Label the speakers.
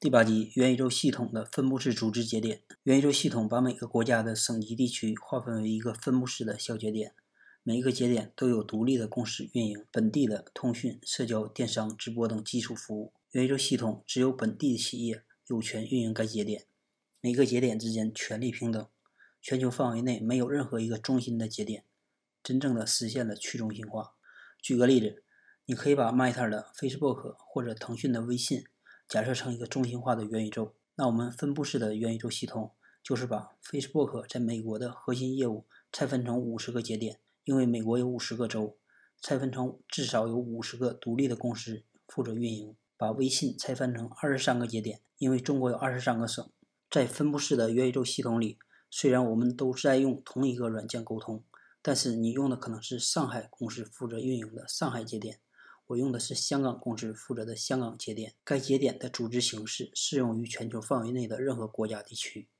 Speaker 1: 第八集元宇宙系统的分布式组织节点。元宇宙系统把每个国家的省级地区划分为一个分布式的小节点，每一个节点都有独立的公司运营本地的通讯、社交、电商、直播等基础服务。元宇宙系统只有本地的企业有权运营该节点，每个节点之间权力平等，全球范围内没有任何一个中心的节点，真正的实现了去中心化。举个例子，你可以把 Meta 的 Facebook 或者腾讯的微信。假设成一个中心化的元宇宙，那我们分布式的元宇宙系统就是把 Facebook 在美国的核心业务拆分成五十个节点，因为美国有五十个州，拆分成至少有五十个独立的公司负责运营；把微信拆分成二十三个节点，因为中国有二十三个省。在分布式的元宇宙系统里，虽然我们都在用同一个软件沟通，但是你用的可能是上海公司负责运营的上海节点。我用的是香港公司负责的香港节点，该节点的组织形式适用于全球范围内的任何国家地区。